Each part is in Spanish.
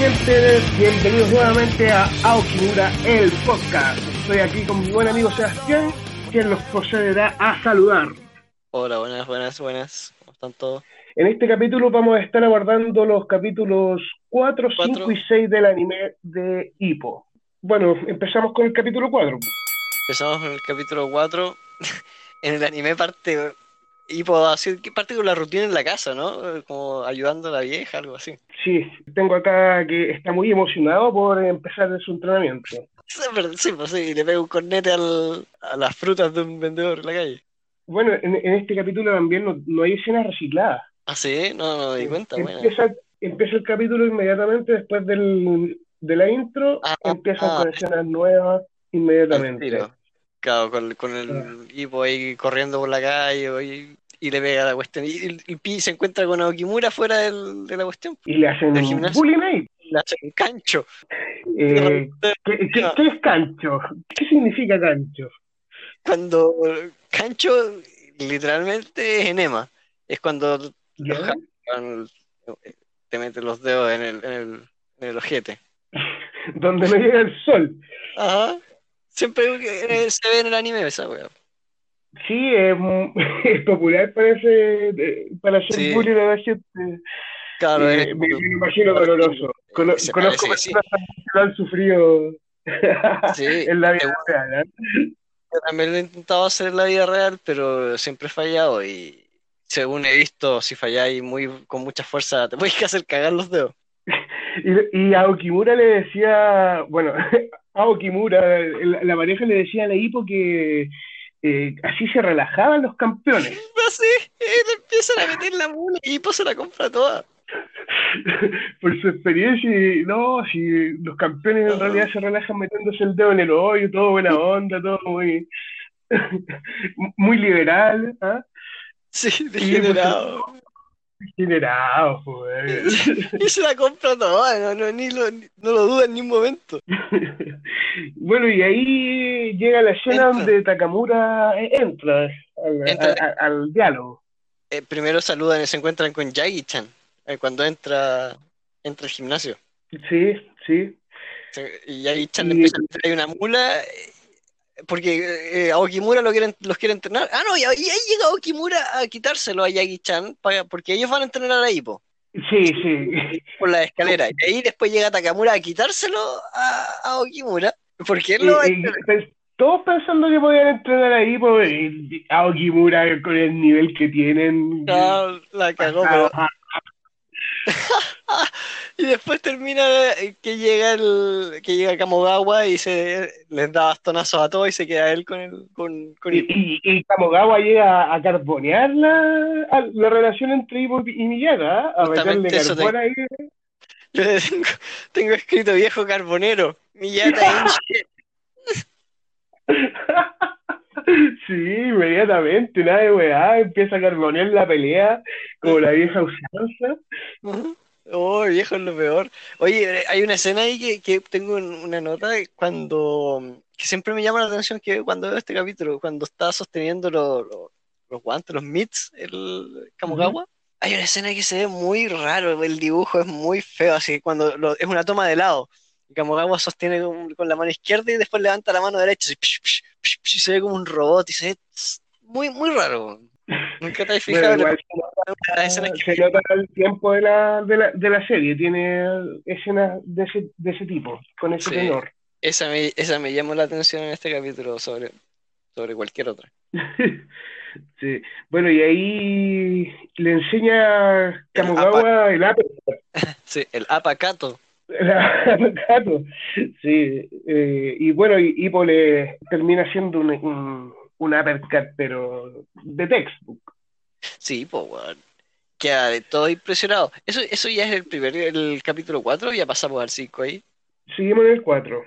gente, bienvenidos nuevamente a Aokimura, el podcast. Estoy aquí con mi buen amigo Sebastián, quien los procederá a saludar. Hola, buenas, buenas, buenas. ¿Cómo están todos? En este capítulo vamos a estar abordando los capítulos 4, Cuatro. 5 y 6 del anime de Hippo. Bueno, empezamos con el capítulo 4. Empezamos con el capítulo 4. en el anime parte. Y puedo decir que parte con la rutina en la casa, ¿no? Como ayudando a la vieja, algo así. Sí, tengo acá que está muy emocionado por empezar su entrenamiento. Sí, pero- sí, pues sí, le pega un cornete al- a las frutas de un vendedor en la calle. Bueno, en, en este capítulo también no, no hay escenas recicladas. Ah, sí, no, no me di cuenta, bueno. Empieza, empieza el capítulo inmediatamente después del, de la intro, Ah, empiezan ah. con escenas nuevas inmediatamente. Claro, con, con el hipo ahí corriendo por la calle y, y le pega la cuestión. Y Pi se encuentra con Aokimura fuera del- de la cuestión. Y le hacen bullying ahí. Le hace un cancho. Eh, ¿qué, qué- qué es cancho? ¿Qué significa cancho? Cuando cancho literalmente es enema. Es cuando te meten los dedos en el, en el, en el ojete. Donde no llega el sol. Ajá. Siempre se ve en el anime esa wea. Sí, es, es popular parece de- para hacer Sí. bullying a la gente. Claro, Eh, me, me imagino doloroso. Cono- conozco que sí. personas que lo han sufrido Sí, en la vida seguro. real. ¿eh? Yo también lo he intentado hacer en la vida real, pero siempre he fallado y según he visto, si falláis muy, con mucha fuerza, te puedes hacer cagar los dedos. Y, y a Okimura le decía, bueno, a Okimura, la, la pareja le decía a la Hippo que eh, así se relajaban los campeones. Así, eh, le empiezan a meter la mula y se la compra toda. Por su experiencia, no, si los campeones en realidad se relajan metiéndose el dedo en el hoyo, todo buena onda, todo muy, muy liberal, ¿ah? Sí, degenerado. Generado, pues. Y se la compra toda, no, no, ni lo, ni- no lo duda en ni un momento. Bueno, y ahí llega la escena Entra. donde Takamura eh, entra al, Entra. diálogo. Eh, primero saludan y se encuentran con Yagi-chan eh, cuando entra, entra al gimnasio. Sí, sí. Y Yagi-chan le Y- empieza a una mula porque eh, Aokimura lo quieren, los quiere entrenar. Ah, no, y, ahí llega Aokimura a quitárselo a Yagi-chan porque ellos van a entrenar a Hippo Sí, sí. por la escalera. Y ahí después llega Takamura a quitárselo a, a Aokimura porque él lo va a pues, todos pensando que podían entrenar ahí, pues, y Aokimura con el nivel que tienen. entrenar. La cagó, pero Ah, Y después termina eh, que llega el que llega Kamogawa y se les da bastonazos a todos y se queda él con el con, con Y, y, y Kamogawa llega a carbonear la, a- la relación entre Ivo y Miyata, ¿ah? a meterle carbón ahí. Yo tengo, tengo escrito viejo carbonero. Miyata. Sí, inmediatamente, nada de weá, empieza a carbonear la pelea como la vieja usanza. Oh, viejo es lo peor. Oye, hay una escena ahí que, que tengo en una nota cuando que siempre me llama la atención que cuando veo este capítulo, cuando está sosteniendo lo- lo- los guantes, los mitts, el Kamogawa, hay una escena que se ve muy raro, el dibujo es muy feo, así que cuando lo- es una toma de lado. Y Kamogawa sostiene con, con la mano izquierda y después levanta la mano derecha, así, psh, psh, psh, psh, y se ve como un robot y se ve muy, muy raro. Nunca te has Bueno, fijado, igual que se nota el tiempo de la, de la, de la serie, tiene escenas de ese, de ese tipo, con ese Sí. tenor. Esa me, esa me llamó la atención en este capítulo sobre, sobre cualquier otra. Sí. Bueno, y ahí le enseña Kamogawa el uppercut. Sí, el apacato. Gato. Sí, eh, y bueno, y Hippo le termina haciendo un, un, un uppercut, pero de textbook. Sí, pues, weón. Queda de todo impresionado. Eso, eso ya es el primer, el capítulo 4, ya pasamos al 5 ahí. Seguimos en el 4.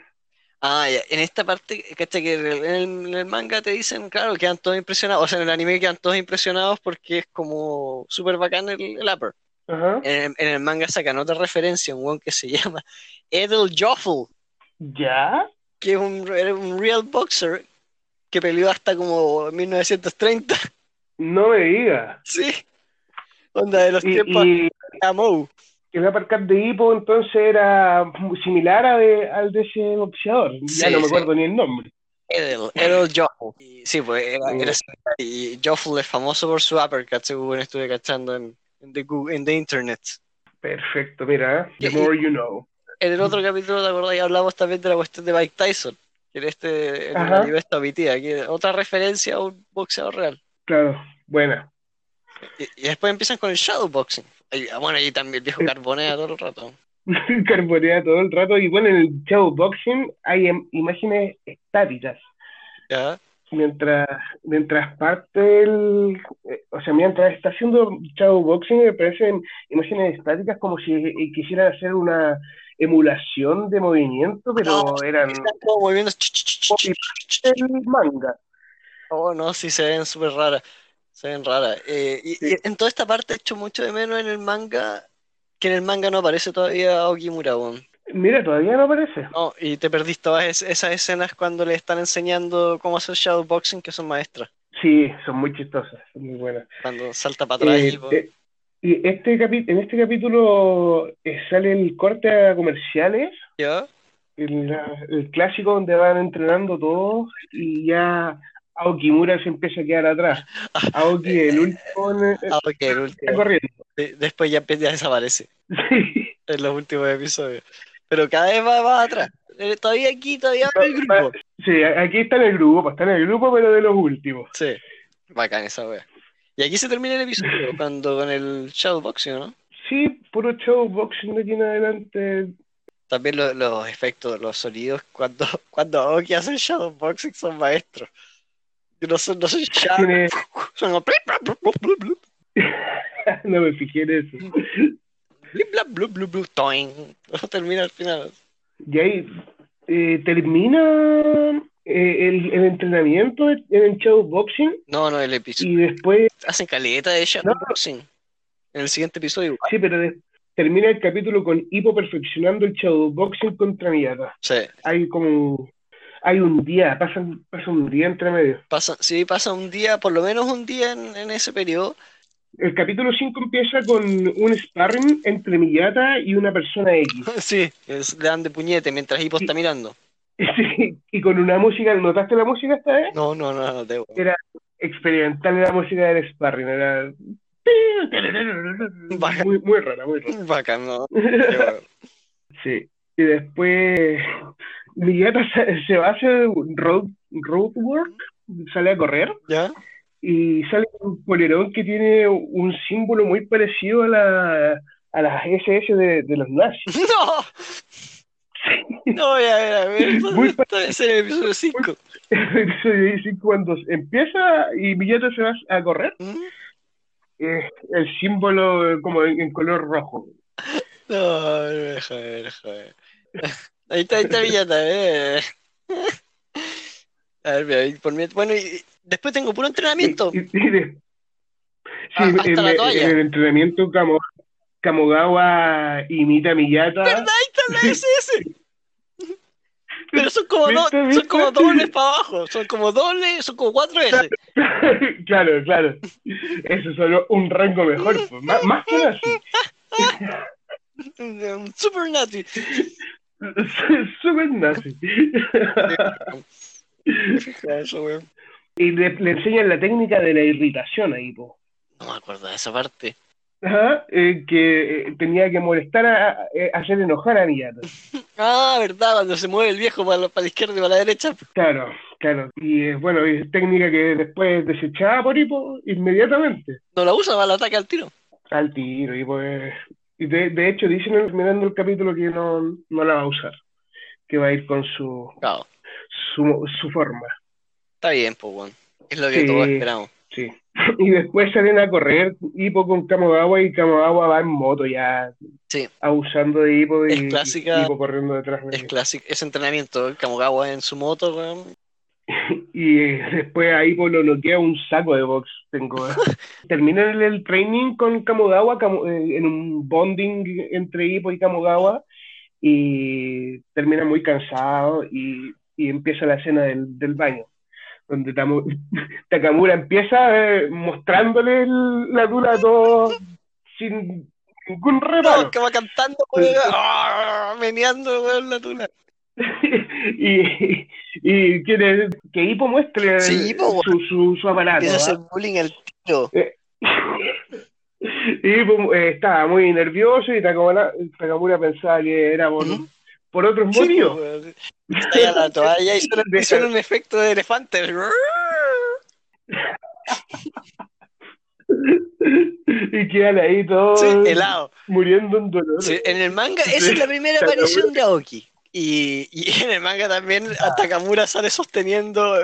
Ah, ya. En esta parte, ¿cachai? Que en el, en el manga te dicen, claro, quedan todos impresionados. O sea, en el anime quedan todos impresionados porque es como súper bacán el, el upper. En el, en el manga sacan otra referencia, un weón que se llama Edel Joffel, ¿Ya? que es un, real boxer que peleó hasta como 1930. No me digas. Sí. Onda de los Y, tiempos y, de el uppercut de Hippo entonces era similar a de, al de ese boxeador. Ya no me sí. acuerdo ni el nombre. Edel, Edel Joffel. Y Sí, pues era, era similar. y Joffel es famoso por su uppercut, según estuve cachando en, Google- internet. Perfecto, mira, Y- the more you know. En el otro capítulo, ¿te acordás? hablamos también de la cuestión de Mike Tyson, que en este, en el Ajá. que es otra referencia a un boxeador real. Claro, buena. Y, y después empiezan con el shadowboxing. Bueno, y también el viejo carbonea todo el rato. Carbonea todo el rato. Y bueno, en el shadowboxing hay em- imágenes estáticas. ¿Ya? Mientras, mientras parte el. eh, O sea, mientras está haciendo shadowboxing, me parecen imágenes estáticas como si eh, quisieran hacer una emulación de movimiento, pero No, eran como moviendo. el manga. Oh, no, sí, se ven súper raras. Se ven raras. Eh, y, Sí. y en toda esta parte he hecho mucho de menos en el manga, que en el manga no aparece todavía Aoki Murabon. Mira, todavía no aparece. No, y te perdiste todas es- esas escenas cuando le están enseñando cómo hacer shadowboxing, que son maestras. Sí, son muy chistosas, son muy buenas. Cuando salta para atrás Eh, y, eh, y este capi- en este capítulo eh, sale el corte a comerciales, ¿Ya? el, clásico donde van entrenando todos y ya Aokimura se empieza a quedar atrás. Aoki, el último, en- Ah, el está último. corriendo. De- Después ya, ya desaparece Sí. en los últimos episodios. Pero cada vez va más atrás. Eh, Todavía aquí, todavía va en el grupo. Sí, aquí está en el grupo, está en el grupo, pero de los últimos. Sí, bacán esa wea. Y aquí se termina el episodio cuando con el shadowboxing, ¿no? Sí, puro show boxing de aquí en adelante. También lo- los efectos, los sonidos cuando, cuando Aoki hace el shadowboxing son maestros. No son, no son shadow, son como no me fijé en eso. Blip, blap, blub, blub, blub, toing. Termina al final. Y ahí eh, termina eh, el, el entrenamiento en el shadowboxing No, no, el episodio. y después, Hacen caleta de shadowboxing. En el siguiente episodio sí, pero de- termina el capítulo con Hippo perfeccionando el shadowboxing contra Miyata. Sí, Hay como, hay un día, pasa, pasa un día entre medio. pasa, sí, pasa un día, por lo menos un día en, en ese periodo. El capítulo 5 empieza con un sparring entre Miyata y una persona X. Sí, es, le dan de puñete mientras Hippo está mirando. Sí, y con una música, ¿notaste la música esta vez? No, no, no, no, debo. Experimental la música del sparring, era muy, muy rara, muy rara. Bacán, ¿no? Sí. Y después Miyata se, se va a hacer road, road work, sale a correr ¿Ya? Y sale un polerón que tiene un símbolo muy parecido a la a las SS de, de los nazis. ¡No! No, ya, ya, a ver, Muy esto debe ser el episodio 5. Episodio 5, cuando empieza y Miyata se va a correr, eh, el símbolo como en, en color rojo. No, ver, déjame ver. Ahí está, ahí está Villata, eh. A ver, por mi- Bueno, y después tengo puro entrenamiento. Y de- sí, Ah, hasta en, la toalla. en el entrenamiento Kamo- Kamogawa imita a Miyata. ¿Verdad? Ahí está SS. Pero son como dos, ¿Viste, son como dobles para abajo, son como dobles, son como cuatro S. claro, claro. Eso es solo un rango mejor, pues, más, más que nazi. Super Nazi. Súper nazi. Eso, weón. y le, le enseñan la técnica de la irritación ahí, po. No me acuerdo de esa parte. Ajá, eh, que eh, tenía que molestar a, a- eh, hacer enojar a Miyata. Ah, verdad, cuando se mueve el viejo para la, para la izquierda y para la derecha. Claro, claro. Y es bueno, es técnica que después desechada por Hipo inmediatamente. No la usa para el ataque al tiro. Al tiro, y pues. Y de, de hecho dicen en- mirando el capítulo que no, no la va a usar. Que va a ir con su, Claro, su, su forma. está bien, pues, weón. Es lo que Sí. todos esperamos. Sí. Y después salen a correr Hipo con Kamogawa y Kamogawa va en moto ya Sí. abusando de Hipo y Es clásica- corriendo detrás de Es clásico, ese entrenamiento, Kamogawa en su moto, weón. Y eh, después a Hippo lo noquea un saco de box. Tengo. Termina el, el training con Kamogawa Kamo- eh, en un bonding entre Hippo y Kamogawa y termina muy cansado y, y empieza la escena del, del baño. Donde Takamura empieza eh, mostrándole el- la dura a todos sin ningún No, reparo. que va cantando, weón, ah, meneando, weón, la tula. y, y quiere que Hippo muestre Sí, su, su, su aparato. Empieza a hacer ¿ah? bullying al tiro. y eh, estaba muy nervioso y Takamura, Takamura pensaba que era por. Por otros Sí, motivos. Está la toalla suena un efecto de elefante. y quedan ahí todos Sí, helado. muriendo en dolor. Sí, en el manga, esa Sí. es la primera Takamura. aparición de Aoki. Y, y en el manga también a Takamura sale sosteniendo,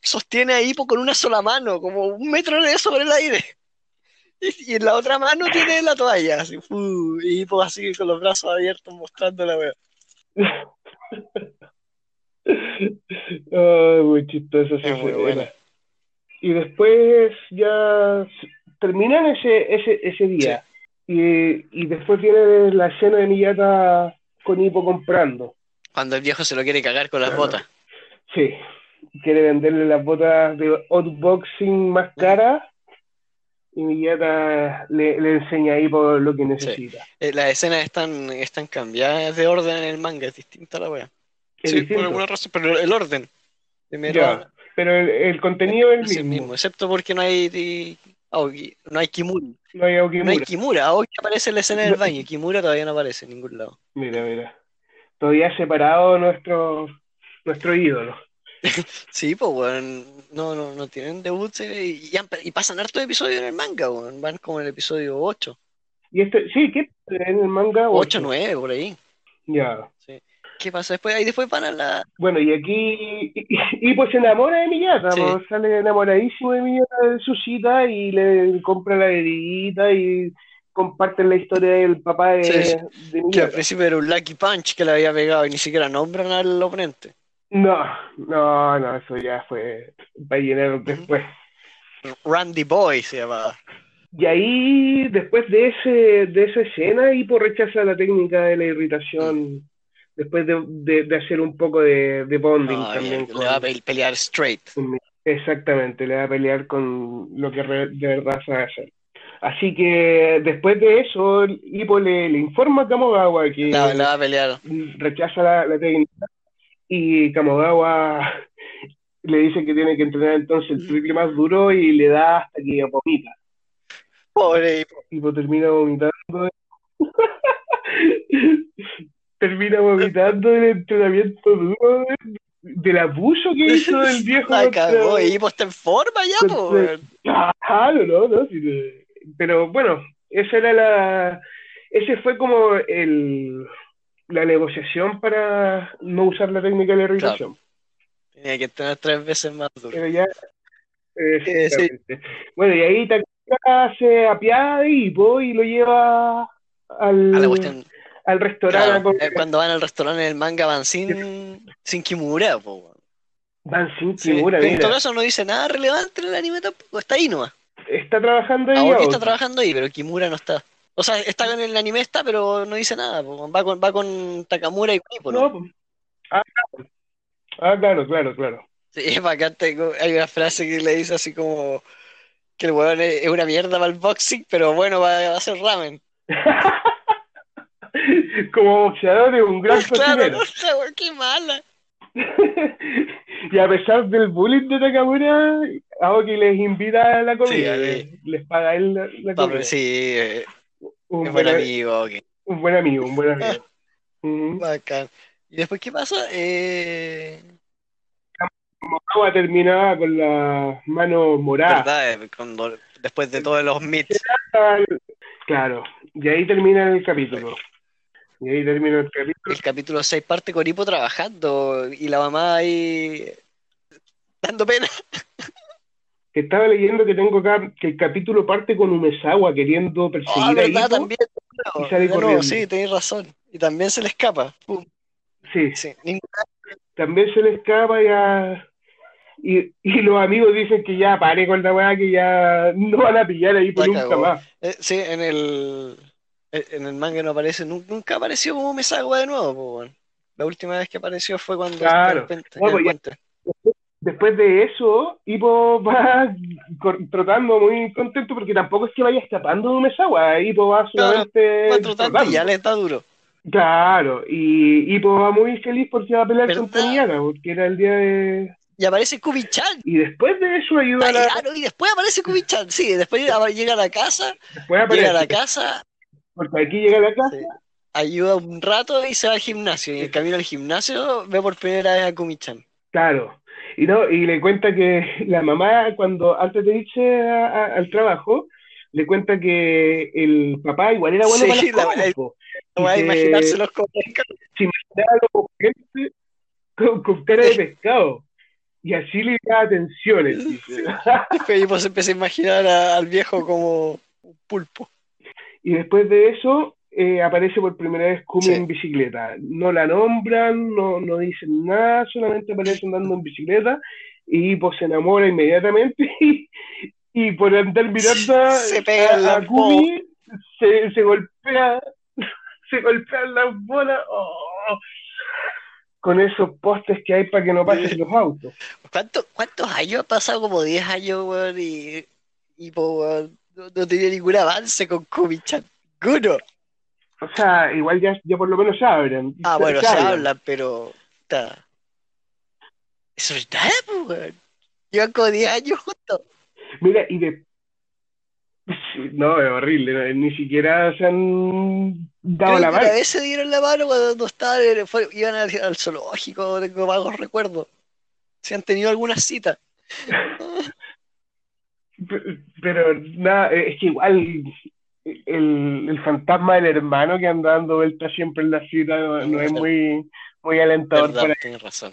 sostiene a Hippo con una sola mano, como un metro de sobre el aire. Y, y en la otra mano tiene la toalla, así, y Hippo así con los brazos abiertos mostrando la wea. Ay, muy chistoso esa Es muy buena. Y después ya terminan ese, ese, ese día. Y, y después viene la escena de Miyata con Hippo comprando. Cuando el viejo se lo quiere cagar con las botas. Sí, quiere venderle las botas de outboxing más caras. Y le, le enseña a Hippo lo que necesita. Eh, las escenas están, están cambiadas de orden en el manga, es distinta la wea. Sí, distinto. por alguna razón, pero el orden. Ya, pero el, el contenido es es el el mismo. excepto porque no hay di- Aoki, no hay Kimura. No hay No hay Aokimura. Kimura, Aoki aparece en la escena del baño, Kimura todavía no aparece en ningún lado. Mira, mira. Todavía separado nuestro, nuestro ídolo. Sí, pues weón, no, no, no tienen debuts eh, y, pasan hartos episodios en el manga, weón, van como en el episodio 8, Y este, sí, ¿qué? En el manga 8, ocho. 9, por ahí. Ya. ¿Qué pasa después? Ahí después van a la... Bueno, y aquí, y, y pues se enamora de Miyata, Sí. pues, sale enamoradísimo de Miyata de su cita y le compra la bebidita y comparten la historia del papá de, Sí. de Que al Miyata. principio era un Lucky Punch que le había pegado y ni siquiera nombran al oponente. No, no, no, eso ya fue para llenar después. Randy Boy se llamaba. Y ahí, después de ese, de esa escena, Hippo rechaza la técnica de la irritación, después de, de- de hacer un poco de, de bonding No, también le con- va a pe- pelear straight. Exactamente, le va a pelear con lo que re- de verdad sabe hacer. Así que después de eso, Hippo le, le informa a Kamogawa que Le, le va a pelear. rechaza la, la técnica y Kamogawa le dice que tiene que entrenar entonces el triple más duro y le da hasta que vomita. Pobre. Y pues termina vomitando. termina vomitando el entrenamiento duro de- del abuso que hizo el viejo. La cagó, y Hippo está en forma ya, weón. Claro, no, no, Pero bueno, esa era la. Ese fue como el la negociación para no usar la técnica de la irritación. Tenía que tener tres veces más duro. Pero ya. eh, Sí, exactamente. Bueno, y ahí Takara se apiada de Hippo y lo lleva al, A la cuestión. al restaurante. Claro, a eh, cuando van al restaurante en el manga van sin, sin Kimura, po. Van sin Sí, Kimura, pero en todo caso no dice nada relevante en el anime tampoco, está ahí nomás. Está trabajando ahí. Aoki. está trabajando ahí, pero Kimura no está. O sea, está en el anime está, pero no dice nada, po. va con, va con Takamura y Hippo, ¿no? Ah, claro. Ah, claro, claro, claro. Sí, es bacán, tengo- hay una frase que le dice así como que el weón es, una mierda para el boxing, pero bueno, va, va a hacer ramen. Como boxeador es un gran claro, cocinero. qué mala. Y a pesar del bullying de Takamura, Aoki les invita a la comida, Sí. les, les paga él la, la comida. sí, eh, Un buen, buen amigo, ok. un buen amigo, un buen amigo. Bacán. ¿Y después qué pasa? Eh, Kamogawa terminaba con las manos moradas. ¿verdad? Eh, Cuando, después de todos los meets. Claro, y ahí termina el capítulo. Y ahí termina el capítulo. El capítulo 6 parte con Hippo trabajando y la mamá ahí dando pena. Estaba leyendo que tengo acá que el capítulo parte con Umezawa queriendo Oh, perseguir a verdad, también. de y sale de corriendo. sí, tenéis razón. Y también se le escapa. Pum, Sí, sí, también se le escapa ya. Y, y los amigos dicen que ya pare con la weá, que ya no van a pillar ahí por nunca cagó. más. Eh, sí, en el, eh, en el manga no aparece, nu- nunca apareció como Mesagua de nuevo, po. La última vez que apareció fue cuando Claro. No, pues ya- puente. Después de eso, Hippo va trotando muy contento porque tampoco es que vaya escapando de un Mesawa, Hippo va solamente tantos trotando. y ya le está duro. Claro, y Hippo va muy feliz porque va a pelear contra Miyata, porque era el día de... Y aparece Kubi-chan. Y después de eso ayuda a Ay, la... ah, no, y después aparece Kubi-chan. Sí, después llega a la casa, Después llega a la aparece, casa, porque aquí llega a la casa, Sí. ayuda un rato y se va al gimnasio. Y en el camino al gimnasio ve por primera vez a Kumi-chan. claro, y no, y le cuenta que la mamá cuando antes de irse a- a- al trabajo, le cuenta que el papá igual era bueno Sí, para las la- cosas, la- po. No va a que- imaginárselos como se imaginaba como gente con, con cara de pescado. Y así le daba atenciones. dice. Después pues, empieza a imaginar a- al viejo como un pulpo. y después de eso eh, aparece por primera vez Kumi Sí. en bicicleta. No la nombran, no, no dicen nada, solamente aparece andando en bicicleta y pues se enamora inmediatamente y, y por andar mirando Se pega a- Kumi se, se golpea se golpean las bolas oh, con esos postes que hay para que no pasen los autos. ¿Cuánto- ¿Cuántos años? Ha pasado como 10 años, weón, y, y weón, no, no tenía ningún avance con Kumi-chan. Ninguno. O sea, igual ya, ya por lo menos se abren. Ah, bueno, se hablan. hablan, pero. ta. Eso es nada, pues, weón. Llevan como 10 años juntos. Mira, y de... No, es horrible, ni siquiera se han dado Creo la mano. vez se dieron la mano cuando estaban fue- iban al, al zoológico, tengo vagos recuerdos. Si han tenido alguna cita. P- Pero nada, es que igual el, el fantasma del hermano que anda dando vueltas siempre en la cita no, no es muy, muy alentador Verdad, para tienes razón.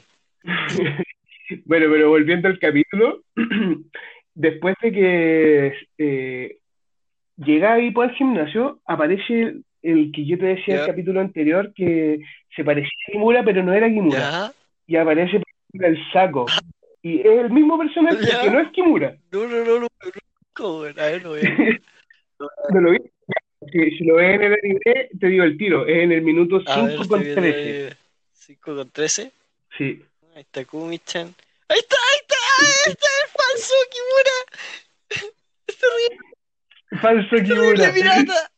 Bueno, pero volviendo al capítulo, después de que eh, llega ahí por el gimnasio, aparece el que yo te decía en el capítulo anterior que se parecía a Kimura, pero no era Kimura. Y aparece el saco. Y es el mismo personaje que no es Kimura. No, no, no, no, no, ver, no, weón. ¿No lo vi? Si, si lo ves en el anime, te digo el tiro. Es en el minuto A ver, 5 con estoy viendo 13. ahí. 5 con 13. Sí. Ahí está Kumi-chan. Ahí está, ahí está, ahí está el falso Kimura. Es terrible, Falso Kimura. pirata.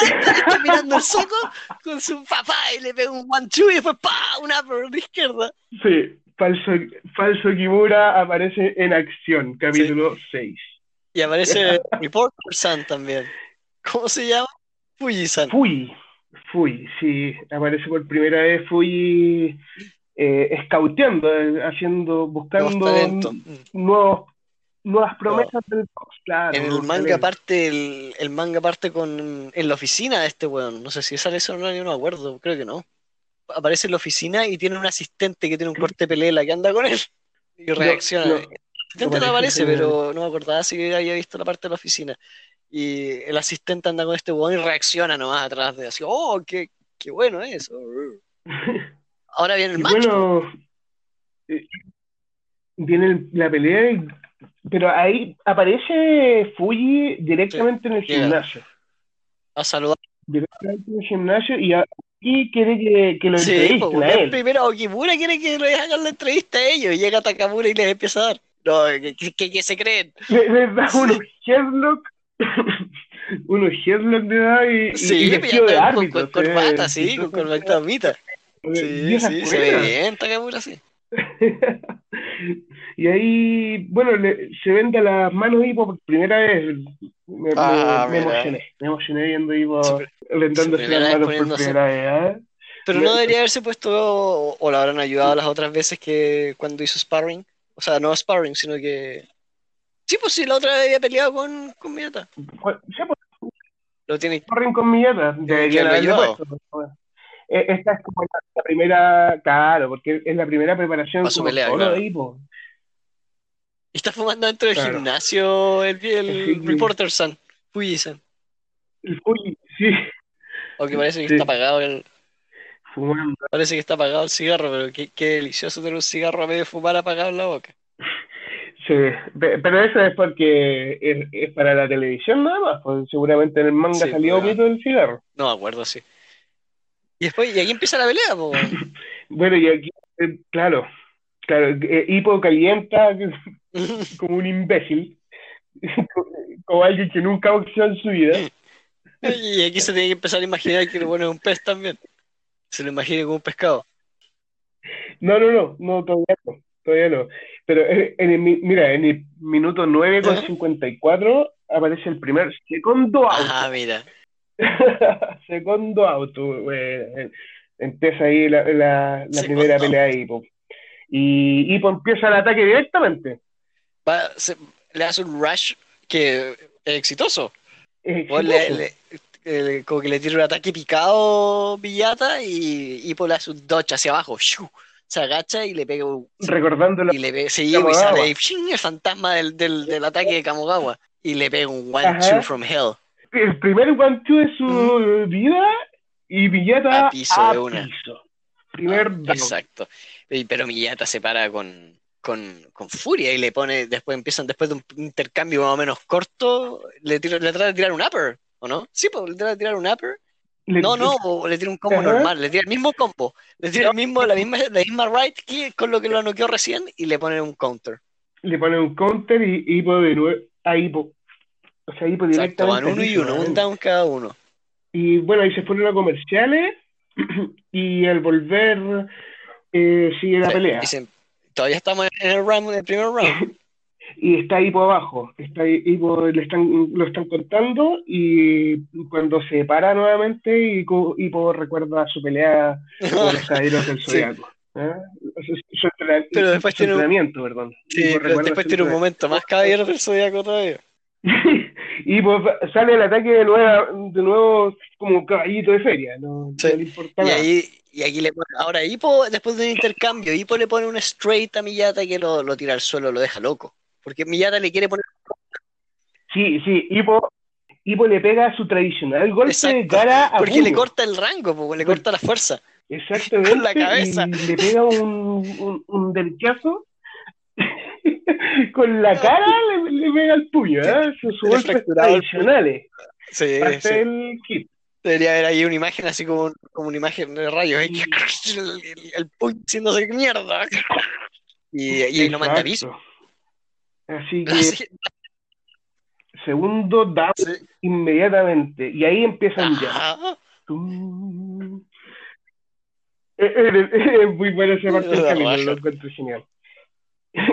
Está, está mirando el saco con su papá y le pega un one two y después ¡pa! una por la izquierda. Sí. Falso, falso Kimura aparece en acción, capítulo 6. Y aparece Reporter San también. ¿Cómo se llama? Fuji-san. Fuji, Fuji, sí, aparece por primera vez Fuji eh, eh, haciendo, buscando Nuevos nuevas promesas del box, claro. En el manga parte, el, el manga parte con en la oficina de este weón. No sé si sale eso o no, yo no me acuerdo, creo que no. Aparece en la oficina y tiene un asistente que tiene un corte pelela que anda con él y reacciona. Asistente no aparece, pero no me acordaba si había visto la parte de la oficina. Y el asistente anda con este weón y reacciona nomás atrás de así, oh, qué, qué bueno eso. Ahora viene el Y macho. bueno, eh, viene el- la pelea, y- pero ahí aparece Fuji directamente en el llega. gimnasio. a saludar. Directamente en el gimnasio y, a- y quiere que, que lo Sí, entrevisten pues, a él. primero Okimura quiere que le hagan la entrevista a ellos y llega Takamura y les empieza a dar. No, que- que- que se creen. Le, le da unos headlock, unos headlock de edad y, Sí, y vestido de con, árbitro. con se ve. corbata, sí, con corbata mitad. Sí, sí, se ve bien Takamura, sí. y ahí, bueno, le- se vende las manos Hippo por primera vez. Me, Ah, me emocioné, me emocioné viendo su primera las manos por primera vez. ¿eh? Pero no debería haberse puesto, o, o la habrán ayudado las otras veces que cuando hizo sparring. O sea, no sparring, sino que. Sí, pues sí, la otra vez había peleado con, con Miyata. Cu- Ya, pues, Lo tiene. corren con Miyata, deberían lo haberle ayudado. puesto. Eh, Esta es como la, primera, claro, porque es la primera preparación Pa' su como pelea, solo claro. de Hippo. Y está fumando dentro del Claro. gimnasio el, el Sí. reporter San, Fuji-san. El Fuji, sí, Aunque parece que Sí. está apagado el, fumando. parece que está apagado el cigarro, pero qué, qué delicioso tener un cigarro a medio fumar apagado en la boca. Sí, pe- pero eso es porque es, es para la televisión nada más, pues seguramente en el manga Sí, salió pues, mito del cigarro. No me acuerdo, sí. Y después, y aquí empieza la pelea, po. Bueno, y aquí, eh, claro, Claro, eh, Hippo calienta como un imbécil, como alguien que nunca ha boxeado en su vida. Y aquí se tiene que empezar a imaginar que bueno es un pez también. Se lo imagina como un pescado. No, no, no, no, todavía no, todavía no. Pero eh, en el mi- mira, en el minuto 9 con Ajá. 54 aparece el primer segundo auto. Ah, mira. Segundo auto, güey. Empieza ahí la, la, primera pelea de Hippo. Y Hippo empieza el ataque directamente. Va- se- le hace un rush que es exitoso. Es le- exitoso. le- como que le tira un ataque picado Villata y, y le hace un dodge hacia abajo. ¡Shu! Se agacha y le pega un, Recordando la y le pega, sí, Kamogawa. y sale ahí, ¡shing! el fantasma del, del, del ataque de Kamogawa y le pega un one Ajá. two from hell. el primer one two de su vida y Villata A piso de una. piso. Primer Ah, exacto. Pero Miyata se para con, con, con furia y le pone, después empiezan, después de un intercambio más o menos corto, le, tira- le trata de tirar un upper, ¿o no? Sí, pues le trata de tirar un upper. Le- No, no, o le tira un combo normal, le tira el mismo combo, le tira el mismo, la misma, la misma right que con lo que lo noqueó recién y le pone un counter. Le pone un counter y Hippo de nuevo a. O sea, Exacto, directamente. van uno y uno, un down cada uno. Y bueno, ahí se fueron a comerciales y al volver eh, sigue la Sí, pelea. y se- todavía estamos en el round, en el primer round. Y está Hippo abajo, está Hippo, le están, lo están contando y cuando se para nuevamente Hippo, Hippo recuerda su pelea con los caballeros del Sí. Zodiaco. Su, su entrena- Pero después su tiene un- entrenamiento, perdón. Sí, pero después tiene un momento más caballero del zodiaco todavía. y pues sale el ataque de nuevo, de nuevo como caballito de feria, no, Sí. no le importa Y nada. ahí, y aquí le pone, ahora Hippo, después de un intercambio, Hippo le pone un straight a Miyata que lo, lo tira al suelo, lo deja loco. Porque Miyata le quiere poner Sí, sí, Hippo le pega su tradicional golpe de cara a porque le corta el rango, po, le corta la fuerza. Exactamente. con la cabeza. Y le pega un, un, un derechazo. con la cara le, le pega el puño, ¿eh? Sus golpes el tradicionales. Sí, Parte sí. del kit. Debería haber ahí una imagen así como, como una imagen de rayos, el, el, el puño haciéndose mierda. Y, y ahí lo manda a piso. Exacto. Así que segundo down sí. inmediatamente. Y ahí empiezan ya. Tum. Eh, eh, eh, Es muy buena esa parte del raja. lo encuentro genial.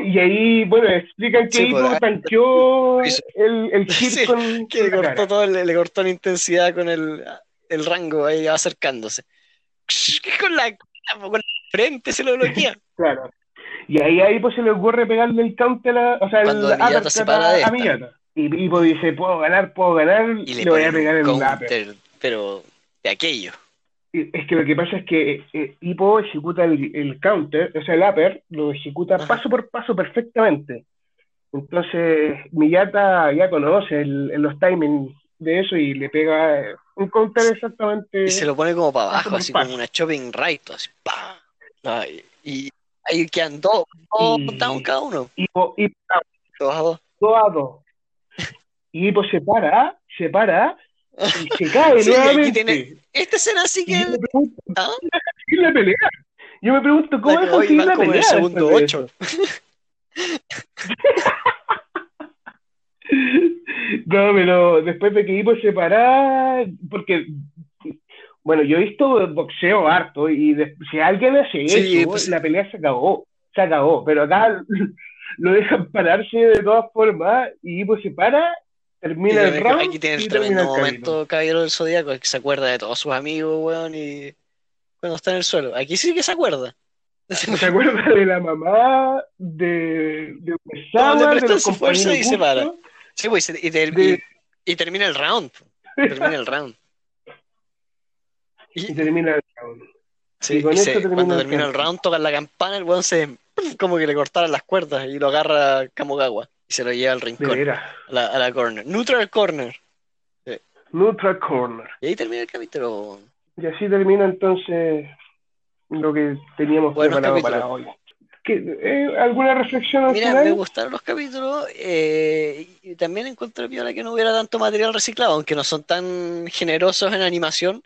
Y ahí, bueno, explican que Sí, Hippo pues, tanqueó hizo- el, el Sí, con, que le cortó todo, le, le cortó la intensidad con el, el rango ahí acercándose. Con la, con la frente se lo bloquea. Claro. Y ahí a Hippo se le ocurre pegarle el counter, a, o sea, Cuando el se para a, de a esta. Miyata. Y Hippo dice, puedo ganar, puedo ganar, Y le, le voy a pegar el upper. counter, pero de aquello. Y Es que lo que pasa es que eh, Hippo ejecuta el, el counter, o sea, el upper, lo ejecuta Ajá. paso por paso perfectamente. Entonces, Miyata ya conoce el- los timings de eso y le pega eh, un counter exactamente. Y se lo pone como para abajo, así paso. como una chopping right, así, ¡pa! Ay, y ahí quedan dos, dos Y- down cada uno, Hippo, Hippo dos a dos. dos a dos. Y Hippo se para, se para y se cae Sí, y nuevamente. tiene- Esta escena sí Y que... yo me pregunto, ¿Ah? ¿cómo la pelea? Yo me pregunto, ¿cómo La y seguir van la pelea? el segundo ocho. No, pero después de que Hippo se para, porque, bueno, yo he visto boxeo harto y de- si alguien hace Sí, eso, pues- la pelea se acabó, se acabó, pero acá lo dejan pararse de todas formas y Hippo se para, termina el round aquí tiene el tremendo el momento, Caballero del Zodíaco, que se acuerda de todos sus amigos, weón, y cuando está en el suelo. Aquí sí que se acuerda. ¿Se acuerda de la mamá de, de Uesawa, de los su fuerza y se para. Sí, pues, y, ter- De- y- y termina el round. Termina el round. Y Y, termina el round. sí, y con y eso se- termina cuando el termina el round. tocan la campana, el weón se como que le cortaran las cuerdas y lo agarra Kamogawa y se lo lleva al rincón, a la, a la corner. Neutral corner. Neutral Corner. Y ahí termina el capítulo. Y así termina entonces lo que teníamos Buenos preparado para hoy. ¿Qué, eh, ¿Alguna reflexión al Mira, final? me gustaron los capítulos eh, y también encontré piola que no hubiera tanto material reciclado, aunque no son tan generosos en animación,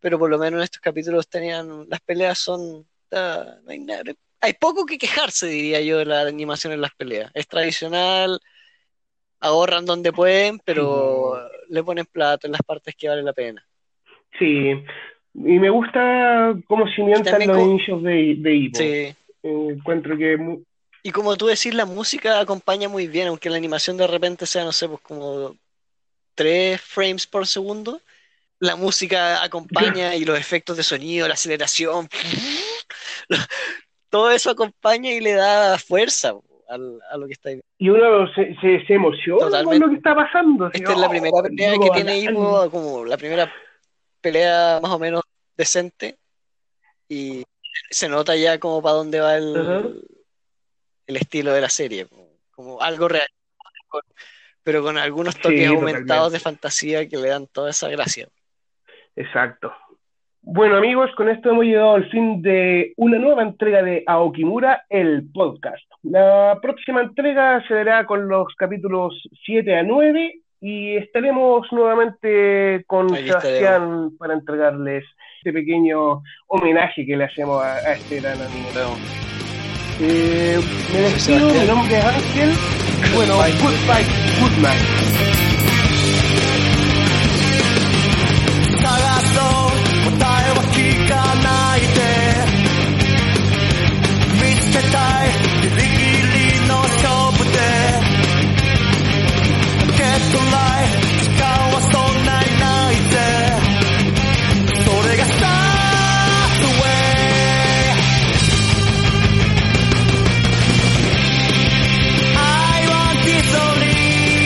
pero por lo menos en estos capítulos tenían, las peleas son, no hay nada, hay poco que quejarse, diría yo, de la animación en las peleas. Es tradicional, ahorran donde pueden, pero le ponen plato en las partes que vale la pena. Sí, y me gusta cómo cimentan los inicios de, de Ivo. Sí. encuentro que... Y como tú decís, la música acompaña muy bien, aunque la animación de repente sea, no sé, pues como tres frames por segundo, la música acompaña y los efectos de sonido, la aceleración, todo eso acompaña y le da fuerza a lo que está ahí. Y uno se, se, emociona con lo que está pasando. Esta es la primera pelea que tiene Ivo, como la primera pelea más o menos decente. Y se nota ya como para dónde va el, el estilo de la serie. Como, algo real. Pero con algunos toques aumentados de fantasía que le dan toda esa gracia. Exacto. Bueno amigos, con esto hemos llegado al fin de una nueva entrega de Aokimura, el podcast. La próxima entrega se dará con los capítulos 7 a 9 y estaremos nuevamente con Sebastián para entregarles este pequeño homenaje que le hacemos a, este gran anime. Eh, me despido, mi nombre es Ángel. Bueno, goodbye, good night.